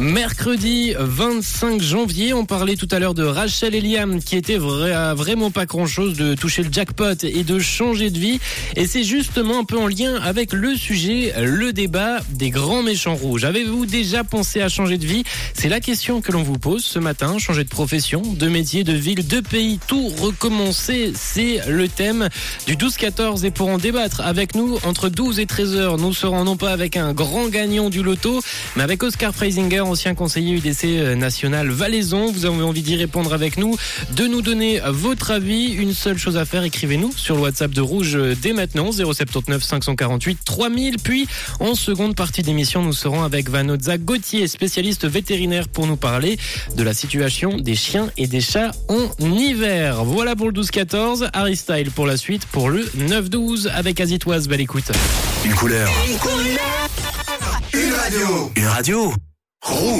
Mercredi 25 janvier, on parlait tout à l'heure de Rachel et Liam qui était vra- vraiment pas grand chose de toucher le jackpot et de changer de vie. Et c'est justement un peu en lien avec le sujet, le débat des grands méchants rouges. Avez-vous déjà pensé à changer de vie? C'est la question que l'on vous pose ce matin. Changer de profession, de métier, de ville, de pays, tout recommencer. C'est le thème du 12-14 et pour en débattre avec nous entre 12 et 13 heures, nous serons non pas avec un grand gagnant du loto, mais avec Oscar Freisinger, ancien conseiller UDC national Valaisan. Vous avez envie d'y répondre avec nous, de nous donner votre avis. Une seule chose à faire, écrivez-nous sur le WhatsApp de Rouge dès maintenant, 079 548 3000. Puis, en seconde partie d'émission, nous serons avec Vanozza Gauthier, spécialiste vétérinaire, pour nous parler de la situation des chiens et des chats en hiver. Voilà pour le 12-14. Harry Style pour la suite, pour le 9-12 avec Azitoise. Belle écoute. Une couleur. Une radio. Une radio. Rouge.